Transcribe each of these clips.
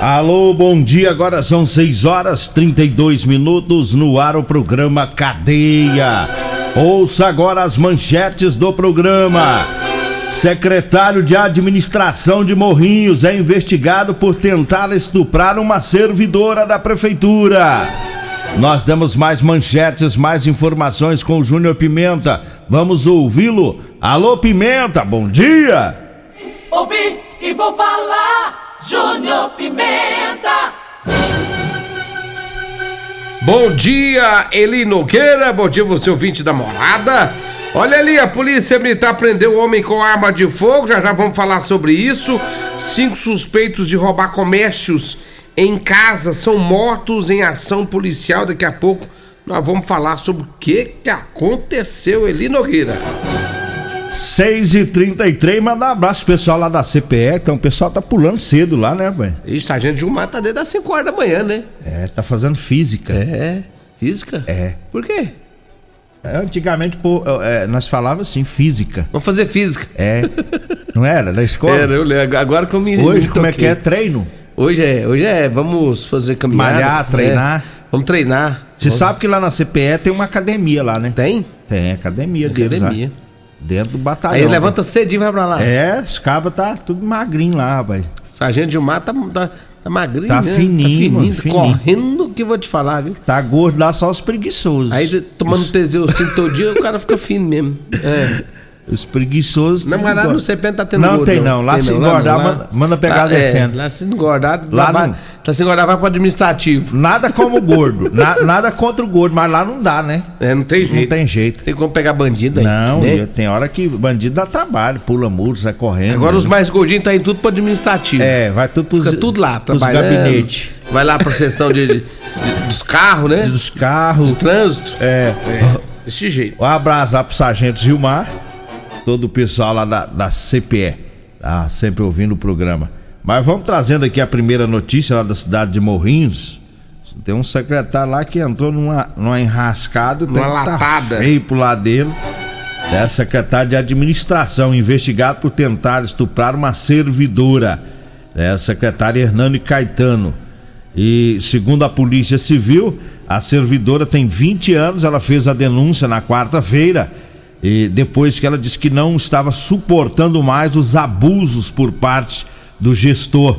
Alô, bom dia. Agora são 6 horas 32 minutos no ar o programa Cadeia. Ouça agora as manchetes do programa. Secretário de Administração de Morrinhos é investigado por tentar estuprar uma servidora da prefeitura. Nós damos mais manchetes, mais informações com o Júnior Pimenta. Vamos ouvi-lo. Alô, Pimenta, bom dia. Ouvi e vou falar. Júnior Pimenta. Bom dia, Eli Nogueira. Bom dia, você ouvinte da morada. Olha ali, a polícia militar prendeu um homem com arma de fogo. Já já vamos falar sobre isso. Cinco suspeitos de roubar comércios em casa são mortos em ação policial. Daqui a pouco nós vamos falar sobre o que, que aconteceu, Eli Nogueira. 6 e 33 mandar um abraço pro pessoal lá da CPE. Então o pessoal tá pulando cedo lá, né, velho? Isso, a gente Gilmar tá desde as 5 horas da manhã, né? É, tá fazendo física. É. Física? É. Por quê? É, Antigamente, pô, é, nós falávamos assim, física. Vamos fazer física. É. Não era? Da escola? Era, eu lembro. Agora que eu me Hoje, me como é que é? Treino? Hoje é, hoje é, vamos fazer caminhada. Malhar, treinar. É, vamos treinar. Você Vamos- sabe que lá na CPE tem uma academia lá, né? Tem? Tem, academia deles lá. Academia. Dentro do batalhão. Aí ele levanta cedinho e vai pra lá. É, os cabos tá tudo magrinho lá, rapaz. Sargento Gilmar tá, tá, tá magrinho, Tá né? fininho, tá mano, tá fininho. correndo que vou te falar, viu? Tá gordo lá só os preguiçosos. Aí tomando Teseuzinho todo dia, o cara fica fino mesmo. É. Os preguiçosos. Não, mas lá no CPN tá tendo Não tem não. Lá Tem se não, engordar, não, manda, manda pegar lá, descendo. É, lá se engordar, Lá lá vai, não. lá se engordar vai pro administrativo. Nada como o gordo. Na- nada contra o gordo, mas lá não dá, né? É, não tem jeito. Não tem jeito. Tem como pegar bandido aí. Não, né? tem hora que bandido dá trabalho, pula muro, sai correndo. Agora né? os mais gordinhos tá indo tudo pro administrativo. É, vai tudo pros, Fica tudo lá, pros gabinetes. Vai lá pra seção de, de- dos carros, né? Dos carros. Trânsito. É. Desse jeito. Um abraço lá pro Sargento Gilmar, todo o pessoal lá da, da CPE, tá? Sempre ouvindo o programa. Mas vamos trazendo aqui a primeira notícia lá da cidade de Morrinhos. Tem um secretário lá que entrou numa, numa enrascada, tem Numa que tá latada. feio pro lado dele. É secretário de administração, investigado por tentar estuprar uma servidora. É a secretária Hernani Caetano. E segundo a Polícia Civil, a servidora tem 20 anos, ela fez a denúncia na quarta-feira. E depois que ela disse que não estava suportando mais os abusos por parte do gestor.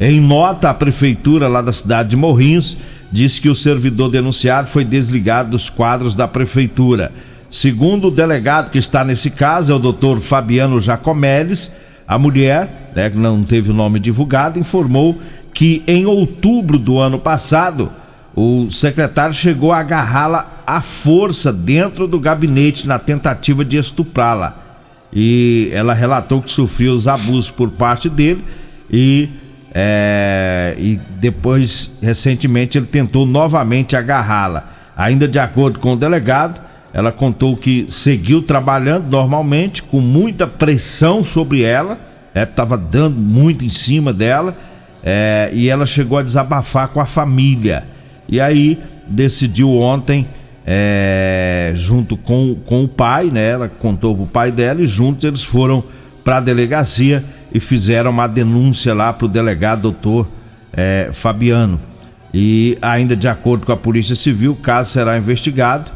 Em nota, a prefeitura lá da cidade de Morrinhos disse que o servidor denunciado foi desligado dos quadros da prefeitura. Segundo o delegado que está nesse caso, é o doutor Fabiano Jacomeles, a mulher, né, que não teve o nome divulgado, informou que em outubro do ano passado, o secretário chegou a agarrá-la à força dentro do gabinete na tentativa de estuprá-la. E ela relatou que sofreu os abusos por parte dele e, é, e depois, recentemente, ele tentou novamente agarrá-la. Ainda de acordo com o delegado, ela contou que seguiu trabalhando normalmente, com muita pressão sobre ela, estava dando muito em cima dela, é, e ela chegou a desabafar com a família. E aí decidiu ontem, é, junto com, com o pai, né? Ela contou pro pai dela e juntos eles foram para a delegacia e fizeram uma denúncia lá pro delegado doutor é, Fabiano. E ainda de acordo com a Polícia Civil, o caso será investigado.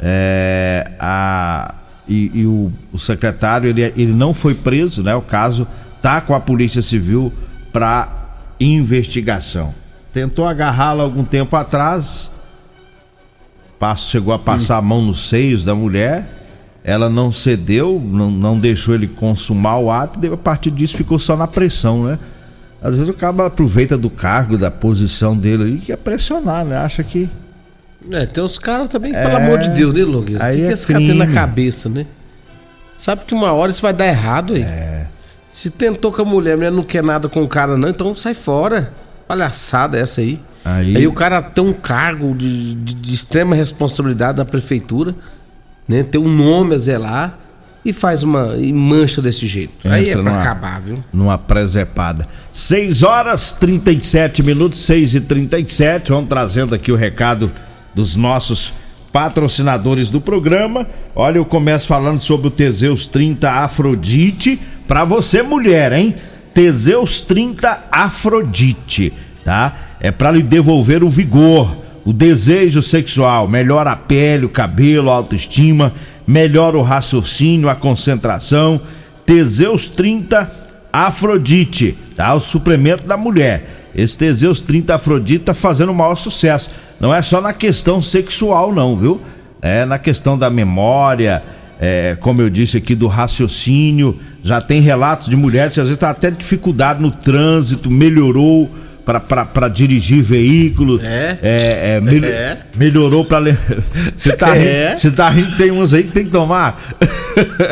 É, a, e, e o, o, secretário ele, ele não foi preso, né? O caso tá com a Polícia Civil para investigação. Tentou agarrá-la algum tempo atrás, chegou a passar a mão nos seios da mulher, ela não cedeu, não, não deixou ele consumar o ato, e a partir disso ficou só na pressão, né? Às vezes o cara aproveita do cargo, da posição dele ali, que é pressionar, né? Acha que. É, tem uns caras também, é... pelo amor de Deus, né, Logueiro? O que, é que esse cara tem na cabeça, né? Sabe que uma hora isso vai dar errado aí. É. Se tentou com a mulher, a mulher não quer nada com o cara, não, então sai fora. Palhaçada essa aí. Aí, aí o cara tem um cargo de, de, de extrema responsabilidade da prefeitura, né? Tem um nome a zelar e faz uma. e mancha desse jeito. Entra Aí é pra numa, acabar, viu? Numa presepada. 6 horas 37 minutos, 6 e 37 Vamos trazendo aqui o recado dos nossos patrocinadores do programa. Olha, eu começo falando sobre o Teseus 30 Afrodite. Pra você, mulher, hein? Teseus 30 Afrodite, tá? É para lhe devolver o vigor, o desejo sexual, melhora a pele, o cabelo, a autoestima melhora o raciocínio, a concentração. Teseus 30 Afrodite, tá? O suplemento da mulher. Esse Teseus 30 Afrodite tá fazendo o maior sucesso. Não é só na questão sexual, não, viu? É na questão da memória, é, como eu disse aqui, do raciocínio. Já tem relatos de mulheres que às vezes tá até dificuldade no trânsito, melhorou para dirigir veículo. É. É, é, mel é. Melhorou para. Você tá, é. rindo, você tá rindo, tem uns aí que tem que tomar.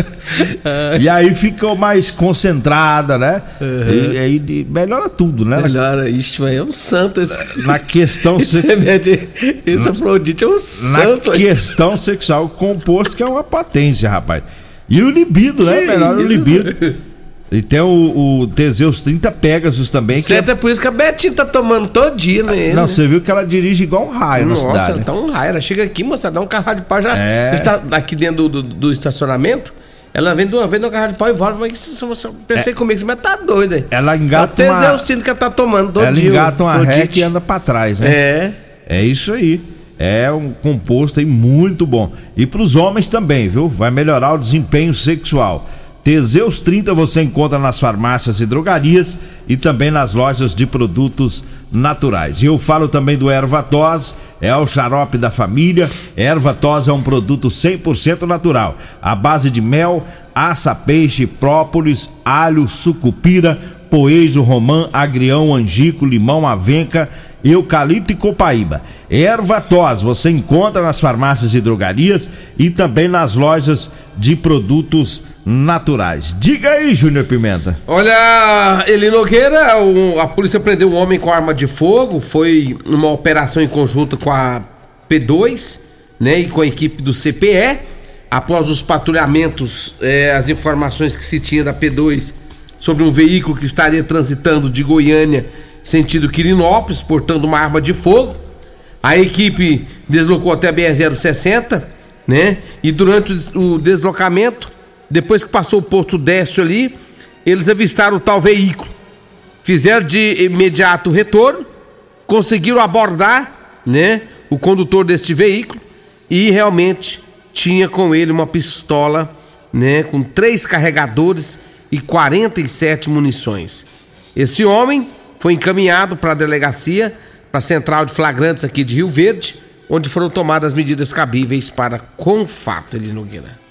e aí ficou mais concentrada, né? Uhum. E aí melhora tudo, né? Melhora, isso aí é um santo. Esse... Na questão sexual. Esse Afrodite é um santo. Na questão sexual, composto que é uma potência, rapaz. E o libido, né? Melhora o libido. E tem o, o Teseus 30 Pegasus também. Certo, é... é por isso que a Betinha tá tomando todo dia, né? Não, você viu que ela dirige igual um raio Nossa, na cidade. Nossa, ela tá um raio. Ela chega aqui, moça, dá um carro de pau já. É. está aqui dentro do, do, do, estacionamento. Ela vem de uma vez no carro de pau e volta. Mas você, pensei é. comigo, mas tá doido aí. Ela engata é o Teseus 30 que ela tá tomando todo ela dia. Ela engata uma ré e anda pra trás, né? É. É isso aí. É um composto aí muito bom. E pros homens também, viu? Vai melhorar o desempenho sexual. Teseus 30 você encontra nas farmácias e drogarias e também nas lojas de produtos naturais. E eu falo também do Erva Tos, é o xarope da família. Erva Tos é um produto 100% natural, à base de mel, aça, peixe, própolis, alho, sucupira, poejo, romã, agrião, angico, limão, avenca, eucalipto e copaíba. Erva tos você encontra nas farmácias e drogarias e também nas lojas de produtos naturais. Diga aí, Júnior Pimenta. Olha, Eli Nogueira, a polícia prendeu um homem com arma de fogo, foi uma operação em conjunto com a P2, né, e com a equipe do CPE. Após os patrulhamentos, eh, as informações que se tinha da P2 sobre um veículo que estaria transitando de Goiânia sentido Quirinópolis, portando uma arma de fogo. A equipe deslocou até a BR-060, né? E durante o deslocamento depois que passou o posto Décio ali, eles avistaram o tal veículo. Fizeram de imediato o retorno, conseguiram abordar, né, o condutor deste veículo e realmente tinha com ele uma pistola, né, com três carregadores e 47 munições. Esse homem foi encaminhado para a delegacia, para a central de flagrantes aqui de Rio Verde, onde foram tomadas medidas cabíveis para com fato, ele Nogueira.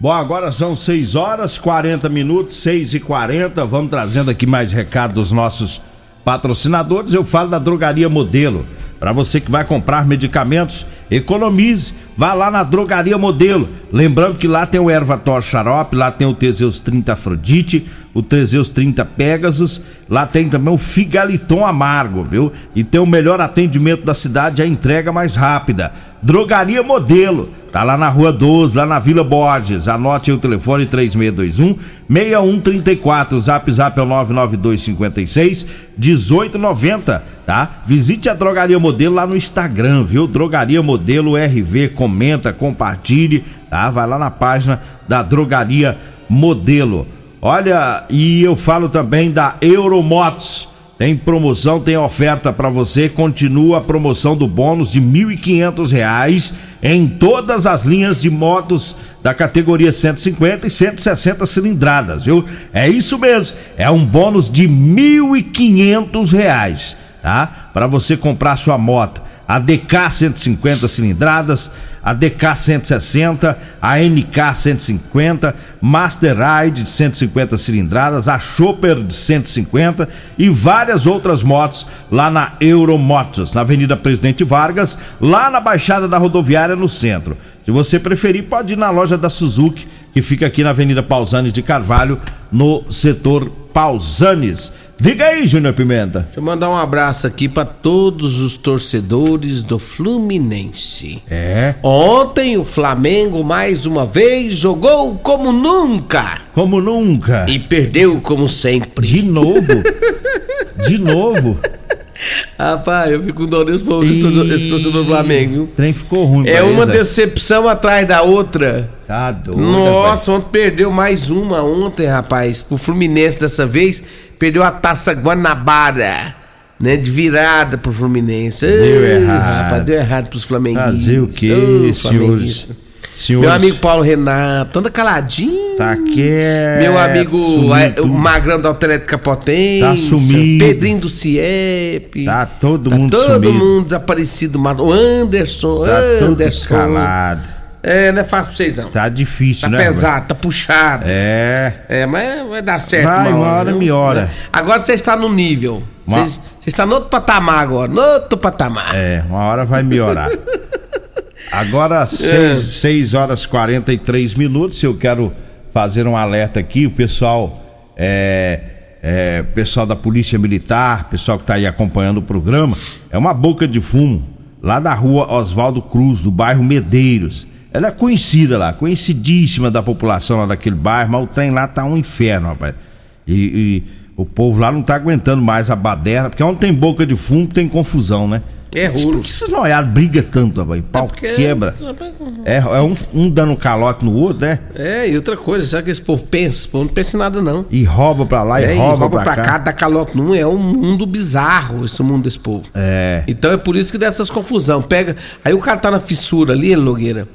Bom, agora são 6 horas 40 minutos, 6 e 40 Vamos trazendo aqui mais recado dos nossos patrocinadores. Eu falo da Drogaria Modelo. Para você que vai comprar medicamentos, economize. Vá lá na Drogaria Modelo. Lembrando que lá tem o Ervator Xarope, lá tem o Teseus 30 Afrodite, o Teseus 30 Pegasus, lá tem também o Figaliton Amargo, viu? E tem o melhor atendimento da cidade, a entrega mais rápida. Drogaria Modelo. Tá lá na Rua 12, lá na Vila Borges. Anote aí o telefone 3621 6134. Zap Zap é o 99256 1890, tá? Visite a Drogaria Modelo lá no Instagram, viu? Drogaria Modelo RV, comenta, compartilhe, tá? Vai lá na página da Drogaria Modelo. Olha, e eu falo também da Euromotos Tem promoção, tem oferta para você. Continua a promoção do bônus de R$ 1.500 em todas as linhas de motos da categoria 150 e 160 cilindradas, viu? É isso mesmo. É um bônus de R$ 1.500, tá? Para você comprar sua moto. A DK 150 cilindradas, a DK 160, a NK 150, Master Ride de 150 cilindradas, a Chopper de 150 e várias outras motos lá na Euromotos, na Avenida Presidente Vargas, lá na Baixada da Rodoviária no centro. Se você preferir, pode ir na loja da Suzuki, que fica aqui na Avenida Pausanes de Carvalho, no setor Pausanes. Diga aí, Júnior Pimenta. Deixa eu mandar um abraço aqui para todos os torcedores do Fluminense. É. Ontem o Flamengo mais uma vez jogou como nunca Como nunca. e perdeu como sempre. De novo. De novo. Rapaz, eu fico com dó desse povo, esse torcedor- do Flamengo, viu? O trem ficou ruim. É uma eles, decepção atrás da outra. Tá doido. Nossa, ontem perdeu mais uma ontem, rapaz. Pro Fluminense dessa vez, perdeu a taça Guanabara, né? De virada pro Fluminense. Deu Ai, errado. Rapaz, deu errado pros flamenguistas. Fazer o quê, Ô, senhores? senhores? Meu amigo Paulo Renato, anda caladinho. Tá quieto. Meu amigo é, o tudo. Magrão da Autoelétrica Potência. Tá sumido. Pedrinho do CIEP. Tá todo Tá mundo todo sumido. mundo desaparecido. O Anderson. Tá Anderson. calado. É, não é fácil pra vocês não. Tá difícil, Tá né? pesado, tá puxado. É. É, mas vai dar certo, Vai, uma hora melhora. Agora você está no nível. Uma- Você está no outro patamar agora. No outro patamar. É, uma hora vai melhorar. Agora, É. 6 horas 43 minutos, eu quero fazer um alerta aqui, o pessoal, é, é, pessoal da Polícia Militar, pessoal que está aí acompanhando o programa, é uma boca de fumo, lá da rua Oswaldo Cruz, do bairro Medeiros. Ela é conhecida lá, conhecidíssima da população lá daquele bairro, mas o trem lá tá um inferno, rapaz. E, e o povo lá não tá aguentando mais a baderna, porque onde tem boca de fumo tem confusão, né? É Por rolo. que esses noiados brigam tanto, rapaz? Pau porque- quebra. É, é um, um dando calote no outro, né? É, e outra coisa, sabe que esse povo pensa? Esse povo não pensa em nada, não. E rouba pra lá É, e e rouba, rouba pra, cá. dá calote num. É um mundo bizarro esse mundo desse povo. É. Então é por isso que dá essas confusão. Pega. Aí o cara tá na fissura ali, ele, Nogueira.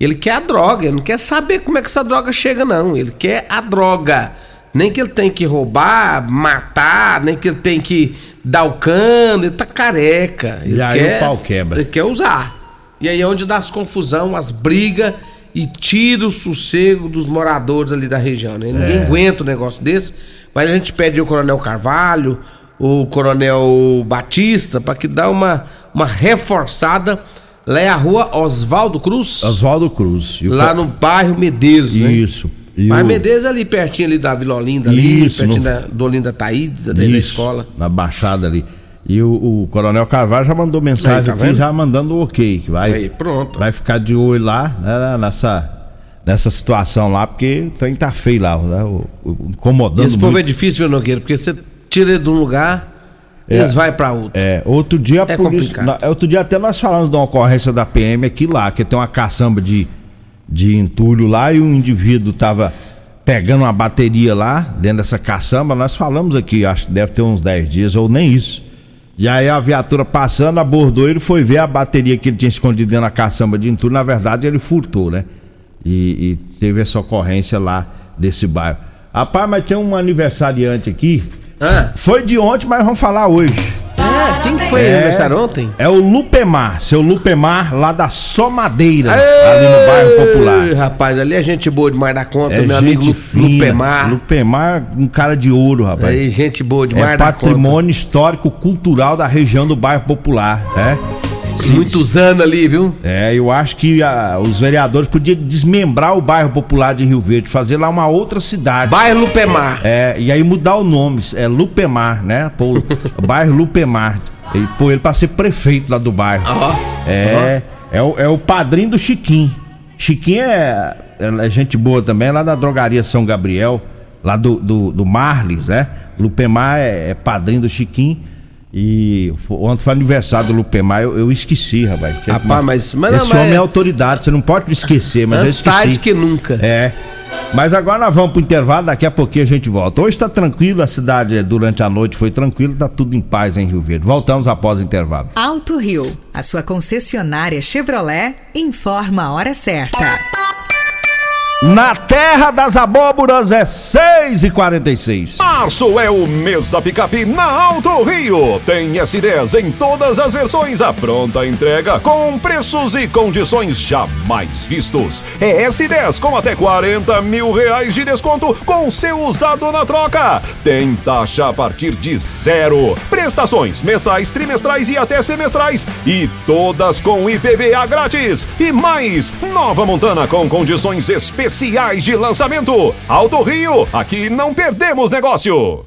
Ele quer a droga, ele não quer saber como é que essa droga chega, não. Ele quer a droga. Nem que ele tem que roubar, matar, nem que ele tem que dar o cano, ele tá careca. Ele E aí quer, o pau quebra. Ele quer usar. E aí é onde dá as confusão, as brigas e tira o sossego dos moradores ali da região, né? Ninguém É. aguenta um negócio desse. Mas a gente pede ao Coronel Carvalho, o Coronel Batista, para que dá uma, uma reforçada. Lá é a rua Oswaldo Cruz, Oswaldo Cruz. O lá no bairro Medeiros, né? Isso. E Mas o- Medeiros é ali pertinho ali da Vila Olinda, ali, Isso, pertinho no- da, do Olinda Taíde, da, escola. Na baixada ali. E o, o Coronel Carvalho já mandou mensagem Aí, tá aqui, vendo? já mandando o ok. Que vai, Aí, pronto. vai ficar de olho lá, né, nessa, nessa situação lá, porque o trem tá feio lá, né? O, o- incomodando Esse povo é muito. difícil, viu, Nogueira? Porque você tira ele de um lugar, eles vão pra outro. É, outro dia É polícia. complicado. outro dia até nós falamos de uma ocorrência da PM aqui lá, que tem uma caçamba de, de entulho lá e um indivíduo tava pegando uma bateria lá, dentro dessa caçamba, nós falamos aqui, acho que deve ter uns 10 dias, ou nem isso. E aí a viatura passando, abordou ele, foi ver a bateria que ele tinha escondido dentro da caçamba de entulho, na verdade ele furtou, né? E, e teve essa ocorrência lá desse bairro. Rapaz, mas tem um aniversariante aqui. Ah. Foi de ontem, mas vamos falar hoje. É, quem que foi É. aniversário ontem? É o Lupemar, seu Lupemar, lá da Somadeira, ali no bairro Popular. Rapaz, ali é gente boa demais da conta, É meu amigo Lu- fina. Lupemar. Lupemar, um cara de ouro, rapaz. Aí, gente boa demais é da conta. patrimônio histórico cultural da região do bairro Popular, né? Se- Muitos anos ali, viu? É, eu acho que ah, os vereadores podiam desmembrar o bairro Popular de Rio Verde, fazer lá uma outra cidade. Bairro Lupemar. É, e aí mudar o nome, é Lupemar, né? Pô, bairro Lupemar. E pôr ele pra ser prefeito lá do bairro. Ó. É, é o, é o padrinho do Chiquinho. Chiquinho é, é gente boa também, é lá da drogaria São Gabriel, lá do, do, do Marles, né? Lupemar é, é padrinho do Chiquinho. E ontem foi aniversário do Lupemar, eu, eu esqueci, rapaz. Rapaz, mas, mas Esse não, homem mas- é autoridade, você não pode esquecer, mas eu Antes esqueci. tarde que nunca. É. Mas agora nós vamos pro intervalo, daqui a pouquinho a gente volta. Hoje tá tranquilo, a cidade durante a noite foi tranquilo, tá tudo em paz em Rio Verde. Voltamos após o intervalo. Alto Rio, a sua concessionária Chevrolet, informa a hora certa. Na terra das abóboras é 6 e 46 Março é o mês da picape na Alto Rio. Tem S10 em todas as versões, a pronta entrega com preços e condições jamais vistos. É S10 com até 40 mil reais de desconto com seu usado na troca. Tem taxa a partir de zero. Prestações mensais, trimestrais e até semestrais. E todas com IPVA grátis. E mais, nova Montana com condições especiais de lançamento. Alto Rio, aqui não perdemos negócio.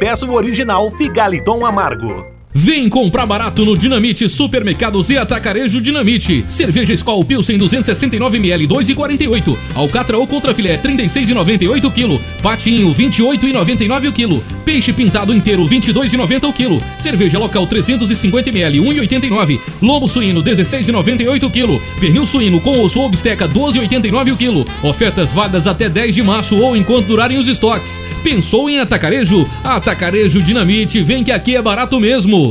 peça o original Figaliton Amargo. Vem comprar barato no Dinamite Supermercados e Atacarejo Dinamite. Cerveja Skol Pilsen 269ml 2,48. Alcatra ou contrafilé 36,98 kg. Patinho 28,99 o quilo. Peixe pintado inteiro 22,90 o quilo. Cerveja local 350ml 1,89. Lobo suíno 16,98 o quilo. Pernil suíno com osso ou bisteca 12,89 o quilo. Ofertas válidas até 10 de março ou enquanto durarem os estoques. Pensou em Atacarejo? Atacarejo Dinamite, vem que aqui é barato mesmo.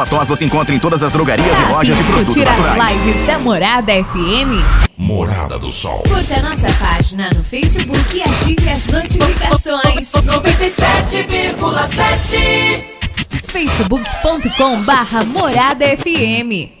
tos você encontra em todas as drogarias e lojas de produtos Curtir naturais. as lives da Morada FM? Morada do Sol. Curta nossa página no Facebook e ative as notificações. 97,7 facebook.com barra Morada FM.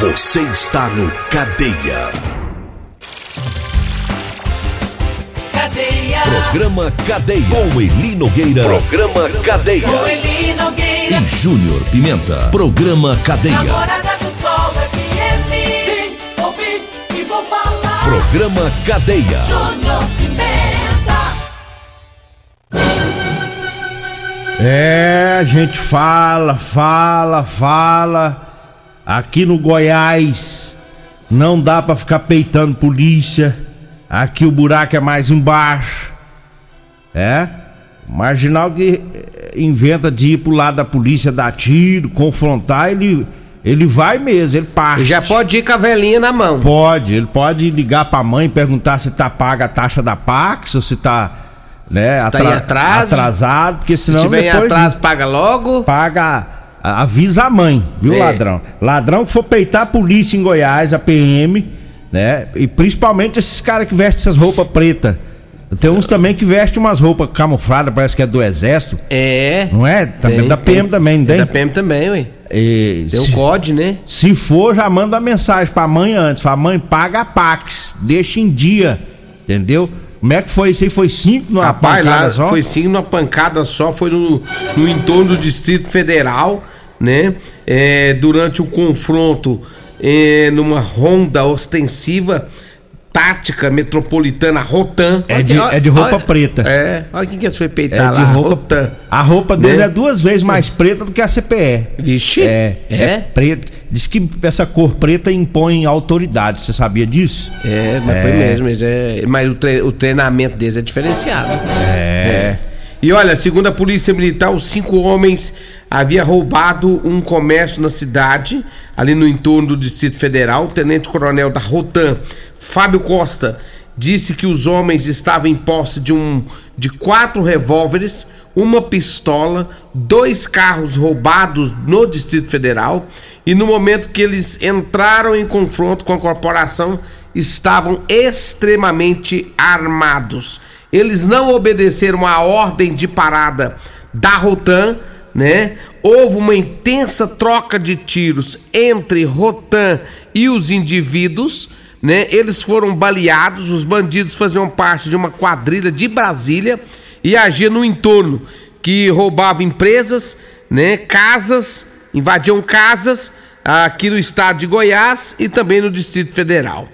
Você está no Cadeia. Cadeia. Programa Cadeia. Com Eli Nogueira. Programa Cadeia. Com Eli Nogueira. E Júnior Pimenta. Programa Cadeia. Namorada do Sol FM. Vem ouvir e vou falar. Programa Cadeia. Júnior Pimenta. É, a gente fala, fala, fala. Aqui no Goiás não dá pra ficar peitando polícia. Aqui o buraco é mais embaixo. É? Marginal que eh, inventa de ir pro lado da polícia, dar tiro, confrontar, ele, ele vai mesmo, ele parte. Já pode ir com a velhinha na mão. Pode, ele pode ligar pra mãe, perguntar se tá paga a taxa da Pax ou se tá, né, Se tá em atraso. atrasado, porque Se senão tiver em depois atraso, paga logo. paga, avisa a mãe, viu, É. ladrão? Ladrão que for peitar a polícia em Goiás, a PM, né? E principalmente esses caras que vestem essas roupas pretas. Tem uns também que vestem umas roupas camufladas, parece que é do exército. É. Não é? Também Tem, da PM tem. também, não É tem? da PM também, ué. E Tem o COD, né? se for, já manda mensagem pra mãe antes. Fala, mãe, paga a Pax. Deixa em dia. Entendeu? Como é que foi isso aí? Foi cinco numa Rapaz, pancada lá só? foi sim numa pancada só, foi no, no entorno do Distrito Federal, né? É, durante o confronto é, numa ronda ostensiva tática metropolitana Rotan. É de, é de roupa preta. É, olha quem que foi É peitar de lá. roupa. Rotan. A roupa dele Né? é duas vezes mais preta do que a CPE. Vixe. É, é, É? preto. Diz que essa cor preta impõe autoridade. Você sabia disso? É, mas foi mesmo, mas, é, mas o, tre- o treinamento deles é diferenciado. É. E olha, segundo a polícia militar, os cinco homens haviam roubado um comércio na cidade, ali no entorno do Distrito Federal. O tenente-coronel da Rotan, Fábio Costa, disse que os homens estavam em posse de um de quatro revólveres, uma pistola, dois carros roubados no Distrito Federal e no momento que eles entraram em confronto com a corporação estavam extremamente armados. Eles não obedeceram a ordem de parada da Rotan, né? Houve uma intensa troca de tiros entre Rotan e os indivíduos, né? Eles foram baleados, os bandidos faziam parte de uma quadrilha de Brasília e agiam no entorno, que roubava empresas, né? Casas, invadiam casas aqui no estado de Goiás e também no Distrito Federal.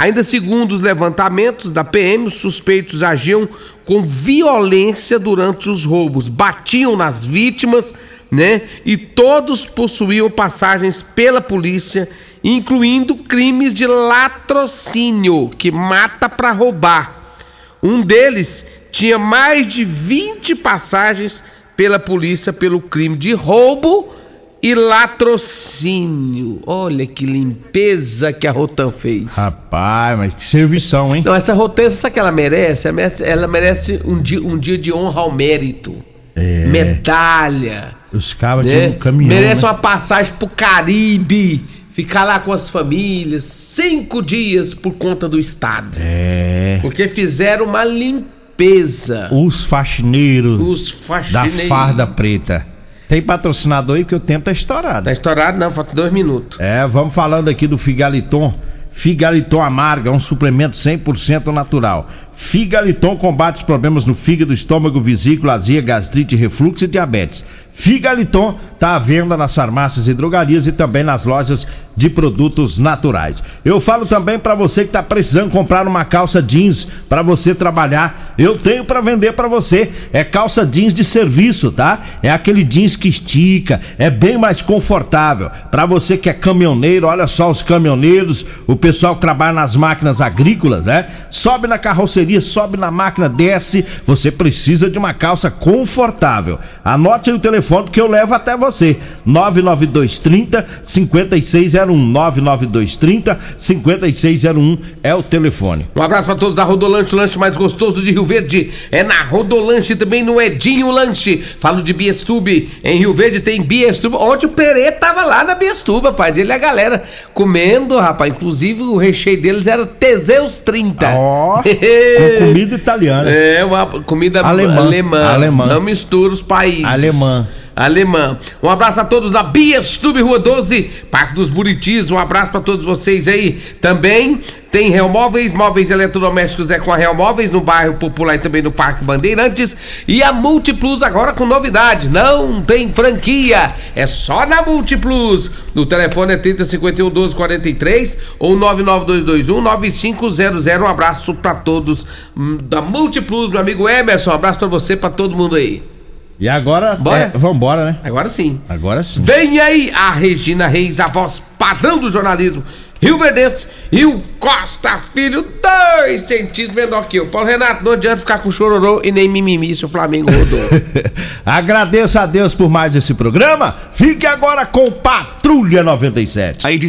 Ainda segundo os levantamentos da PM, os suspeitos agiam com violência durante os roubos, batiam nas vítimas, né? E todos possuíam passagens pela polícia, incluindo crimes de latrocínio, que mata para roubar. Um deles tinha mais de 20 passagens pela polícia pelo crime de roubo e latrocínio. Olha que limpeza que a Rotan fez. Rapaz, mas que servição, hein? Não, essa Rotan, sabe o que ela merece? Ela merece, ela merece um, dia, um dia de honra ao mérito. É. Medalha. Os cabas né? tinham um caminhão. Merece né? uma passagem pro Caribe. Ficar lá com as famílias. Cinco dias por conta do Estado. É. Porque fizeram uma limpeza. Os faxineiros. Os faxineiros. Da farda preta. Tem patrocinador aí que o tempo tá estourado. Tá estourado não, falta dois minutos. É, vamos falando aqui do Figaliton. Figaliton Amarga, um suplemento 100% natural. Figaliton combate os problemas no fígado, estômago, vesícula, azia, gastrite, refluxo e diabetes. Figaliton está à venda nas farmácias e drogarias e também nas lojas de produtos naturais. Eu falo também para você que está precisando comprar uma calça jeans para você trabalhar. Eu tenho para vender para você. É calça jeans de serviço, tá? É aquele jeans que estica, é bem mais confortável. Para você que é caminhoneiro, olha só os caminhoneiros, o pessoal que trabalha nas máquinas agrícolas, né? Sobe na carroceria, sobe na máquina, desce. Você precisa de uma calça confortável. Anote aí o telefone que eu levo até você. 99230 5601 99230 5601 é o telefone. Um abraço pra todos da Rodolanche, o lanche mais gostoso de Rio Verde. É na Rodolanche também no Edinho Lanche. Falo de Biestube. Em Rio Verde tem Biestube. Ontem o Perê tava lá na Biestube, rapaz. Ele e a galera comendo, rapaz. Inclusive o recheio deles era Teseus 30. Ó, com comida italiana. É, uma comida Alemã. alemã. Alemã. Não mistura os países. Alemã. Alemã. Um abraço a todos da Biestube Rua 12, Parque dos Buritis. Um abraço para todos vocês aí. Também tem Real Móveis, eletrodomésticos é com a Real Móveis no bairro Popular e também no Parque Bandeirantes. E a Multiplus agora com novidade, não tem franquia, é só na Multiplus. O telefone é 3051 1243 ou 99221 9500. Um abraço para todos hum, da Multiplus, meu amigo Emerson. Um abraço para você, para todo mundo aí. E agora, Bora? é, vambora, né? Agora sim. Agora sim. Vem aí a Regina Reis, a voz padrão do jornalismo. Rio Verdense e o Costa Filho, dois centímetros menor que eu. Paulo Renato, não adianta ficar com chororô e nem mimimi se o Flamengo rodou. Agradeço a Deus por mais esse programa. Fique agora com Patrulha 97. A edição